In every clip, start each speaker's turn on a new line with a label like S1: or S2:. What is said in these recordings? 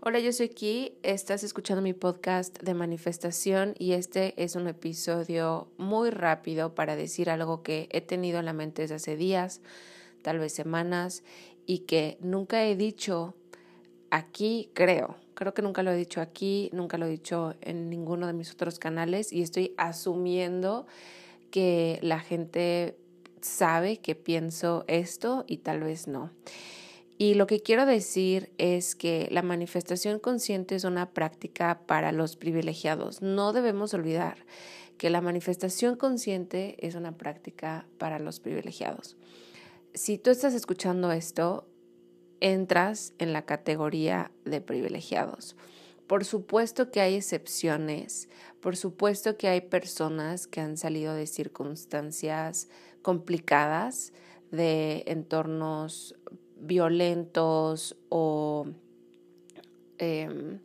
S1: Hola, yo soy Ki, estás escuchando mi podcast de manifestación y este es un episodio muy rápido para decir algo que he tenido en la mente desde hace días, tal vez semanas, y que nunca he dicho aquí, creo. Creo que nunca lo he dicho aquí, nunca lo he dicho en ninguno de mis otros canales y estoy asumiendo que la gente sabe que pienso esto y tal vez no. Y lo que quiero decir es que la manifestación consciente es una práctica para los privilegiados. No debemos olvidar que la manifestación consciente es una práctica para los privilegiados. Si tú estás escuchando esto, entras en la categoría de privilegiados. Por supuesto que hay excepciones, por supuesto que hay personas que han salido de circunstancias complicadas, de entornos violentos o em,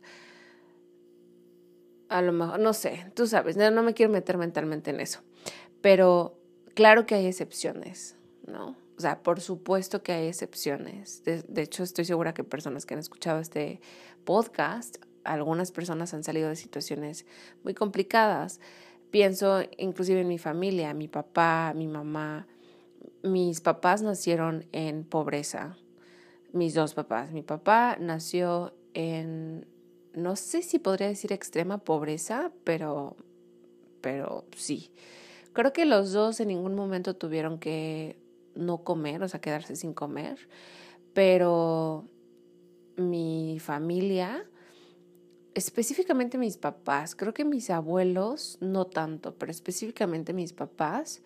S1: a lo mejor, no sé, tú sabes, no, me quiero meter mentalmente en eso, pero claro que hay excepciones, ¿no? O sea, por supuesto que hay excepciones. De, de, hecho, estoy segura que personas que han escuchado este podcast, algunas personas han salido de situaciones muy complicadas. Pienso inclusive en mi familia, mi papá, mi mamá. Mis papás nacieron en pobreza, mis dos papás. Mi papá nació en, no sé si podría decir extrema pobreza, pero, pero sí. Creo que los dos en ningún momento tuvieron que no comer, o sea, quedarse sin comer, pero mi familia, específicamente mis papás, creo que mis abuelos no tanto, pero específicamente mis papás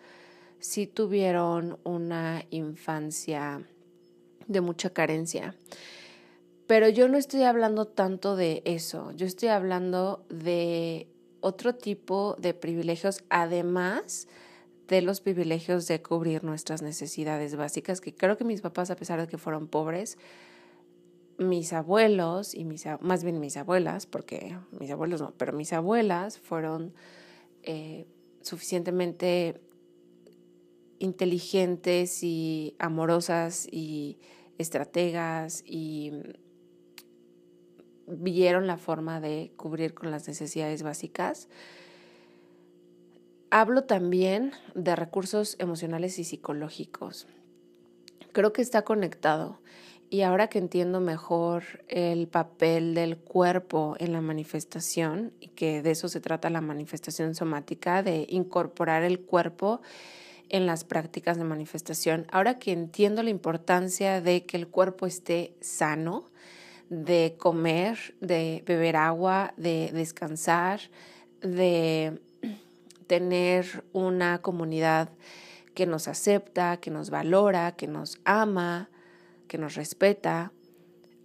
S1: sí tuvieron una infancia de mucha carencia. Pero yo no estoy hablando tanto de eso, yo estoy hablando de otro tipo de privilegios, además de los privilegios de cubrir nuestras necesidades básicas, que creo que mis papás, a pesar de que fueron pobres, mis abuelos y mis, más bien mis abuelas, porque mis abuelos no, pero mis abuelas fueron eh, suficientemente inteligentes y amorosas y estrategas y vieron la forma de cubrir con las necesidades básicas. Hablo también de recursos emocionales y psicológicos. Creo que está conectado y ahora que entiendo mejor el papel del cuerpo en la manifestación y que de eso se trata la manifestación somática, de incorporar el cuerpo en las prácticas de manifestación. Ahora que entiendo la importancia de que el cuerpo esté sano, de comer, de beber agua, de descansar, de tener una comunidad que nos acepta, que nos valora, que nos ama, que nos respeta.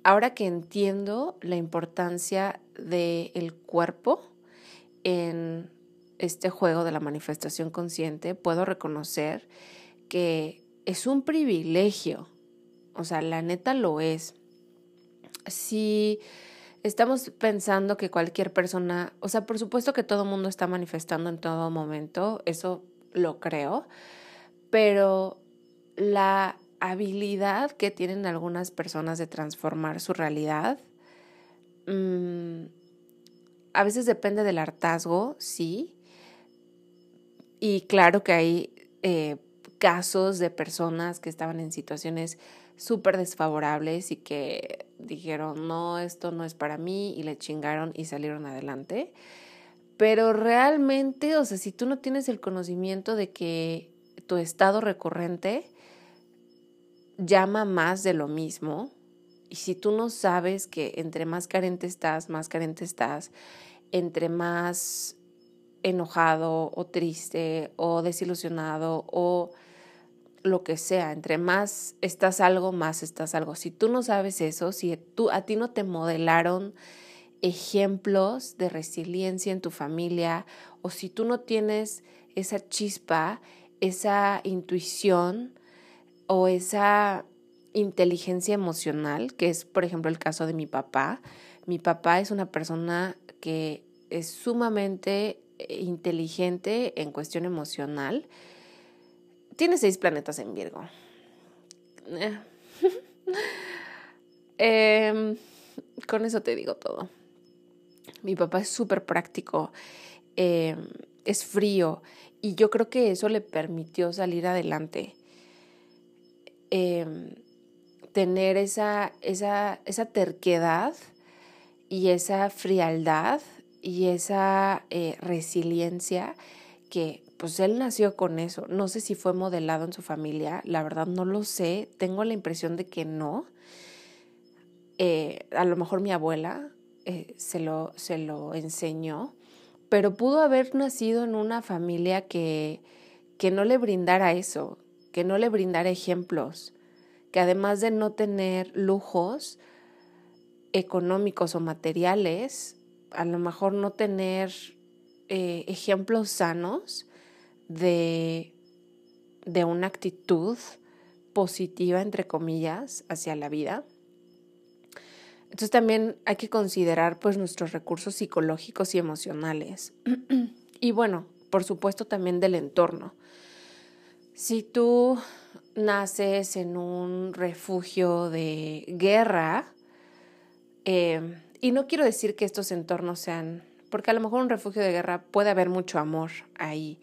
S1: Ahora que entiendo la importancia del cuerpo en este juego de la manifestación consciente, puedo reconocer que es un privilegio. O sea, la neta lo es. Si estamos pensando que cualquier persona, o sea, por supuesto que todo mundo está manifestando en todo momento, eso lo creo, pero la habilidad que tienen algunas personas de transformar su realidad, mm, a veces depende del hartazgo, sí. Y claro que hay eh, casos de personas que estaban en situaciones súper desfavorables y que dijeron, no, esto no es para mí y le chingaron y salieron adelante. Pero realmente, o sea, si tú no tienes el conocimiento de que tu estado recurrente llama más de lo mismo, y si tú no sabes que entre más carente estás, más carente estás, entre más enojado o triste o desilusionado o lo que sea, entre más estás algo, más estás algo. Si tú no sabes eso, si tú, a ti no te modelaron ejemplos de resiliencia en tu familia o si tú no tienes esa chispa, esa intuición o esa inteligencia emocional, que es por ejemplo el caso de mi papá. Mi papá es una persona que es sumamente inteligente en cuestión emocional. Tiene seis planetas en Virgo. Eh. Em, con eso te digo todo. Mi papá es súper práctico, em, es frío y yo creo que eso le permitió salir adelante. Em, tener esa, esa terquedad y esa frialdad y esa eh, resiliencia que pues él nació con eso. No sé si fue modelado en su familia, la verdad no lo sé, tengo la impresión de que no. Eh, a lo mejor mi abuela eh, se, lo, se lo enseñó, pero pudo haber nacido en una familia que, que no le brindara eso, que no le brindara ejemplos, que además de no tener lujos económicos o materiales, a lo mejor no tener eh, ejemplos sanos de, de una actitud positiva, entre comillas, hacia la vida. Entonces también hay que considerar pues nuestros recursos psicológicos y emocionales. y bueno, por supuesto también del entorno. Si tú naces en un refugio de guerra, eh, y no quiero decir que estos entornos sean, porque a lo mejor un refugio de guerra puede haber mucho amor ahí,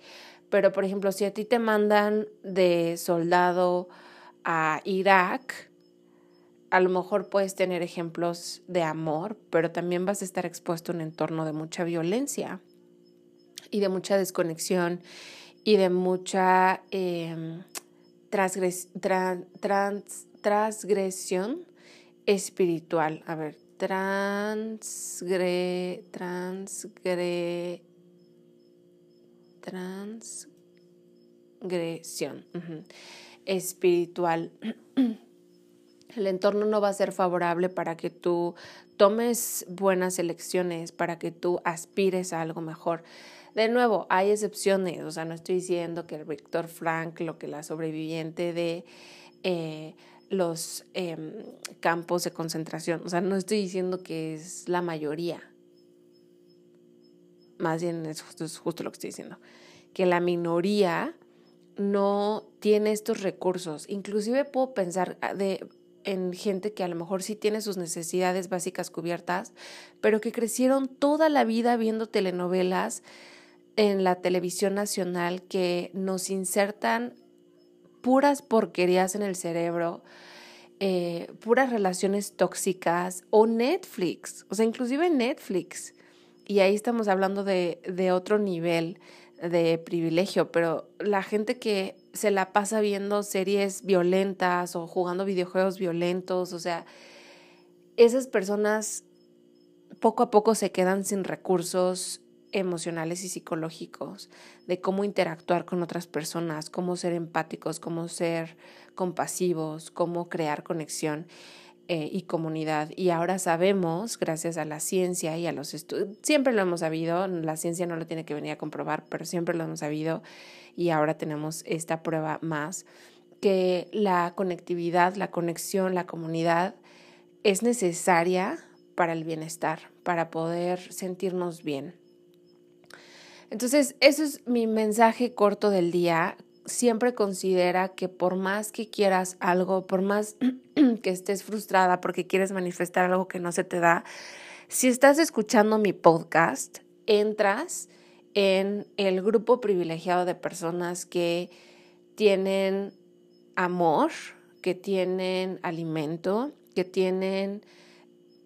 S1: pero por ejemplo, si a ti te mandan de soldado a Irak, a lo mejor puedes tener ejemplos de amor, pero también vas a estar expuesto a un entorno de mucha violencia y de mucha desconexión y de mucha em, transgresión espiritual. A ver, transgre, transgre, transgresión espiritual. El entorno no va a ser favorable para que tú tomes buenas elecciones, para que tú aspires a algo mejor. De nuevo, hay excepciones, o sea, no estoy diciendo que el Víctor Frank, lo que la sobreviviente de eh, los em, campos de concentración. O sea, no estoy diciendo que es la mayoría. Más bien es justo, lo que estoy diciendo. Que la minoría no tiene estos recursos. Inclusive puedo pensar ah, de, en gente que a lo mejor sí tiene sus necesidades básicas cubiertas, pero que crecieron toda la vida viendo telenovelas en la televisión nacional que nos insertan puras porquerías en el cerebro, eh, puras relaciones tóxicas o Netflix, o sea, inclusive Netflix. Y ahí estamos hablando de, de otro nivel de privilegio, pero la gente que se la pasa viendo series violentas o jugando videojuegos violentos, o sea, esas personas poco a poco se quedan sin recursos emocionales y psicológicos de cómo interactuar con otras personas, cómo ser empáticos, cómo ser compasivos, cómo crear conexión eh, y comunidad. Y ahora sabemos, gracias a la ciencia y a los estudios, siempre lo hemos sabido, la ciencia no lo tiene que venir a comprobar, pero siempre lo hemos sabido y ahora tenemos esta prueba más, que la conectividad, la conexión, la comunidad es necesaria para el bienestar, para poder sentirnos bien. Entonces, ese es mi mensaje corto del día. Siempre considera que por más que quieras algo, por más que estés frustrada porque quieres manifestar algo que no se te da, si estás escuchando mi podcast, entras en el grupo privilegiado de personas que tienen amor, que tienen alimento, que tienen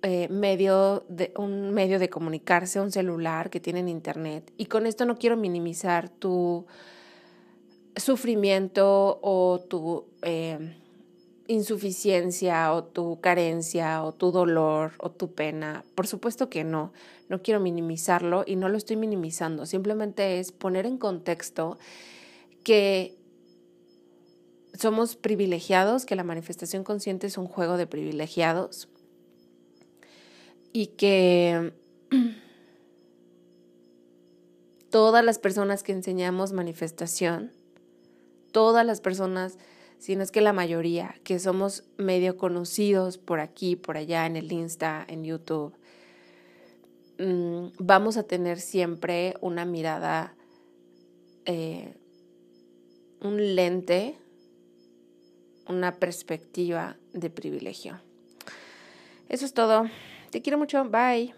S1: eh, medio de, un medio de comunicarse, un celular, que tienen internet. Y con esto no quiero minimizar tu sufrimiento o tu eh, insuficiencia o tu carencia o tu dolor o tu pena. Por supuesto que no, no quiero minimizarlo y no lo estoy minimizando. Simplemente es poner en contexto que somos privilegiados, que la manifestación consciente es un juego de privilegiados y que todas las personas que enseñamos manifestación, todas las personas, si no es que la mayoría, que somos medio conocidos por aquí, por allá, en el Insta, en YouTube, mm, vamos a tener siempre una mirada, eh, un lente, una perspectiva de privilegio. Eso es todo. Te quiero mucho. Bye.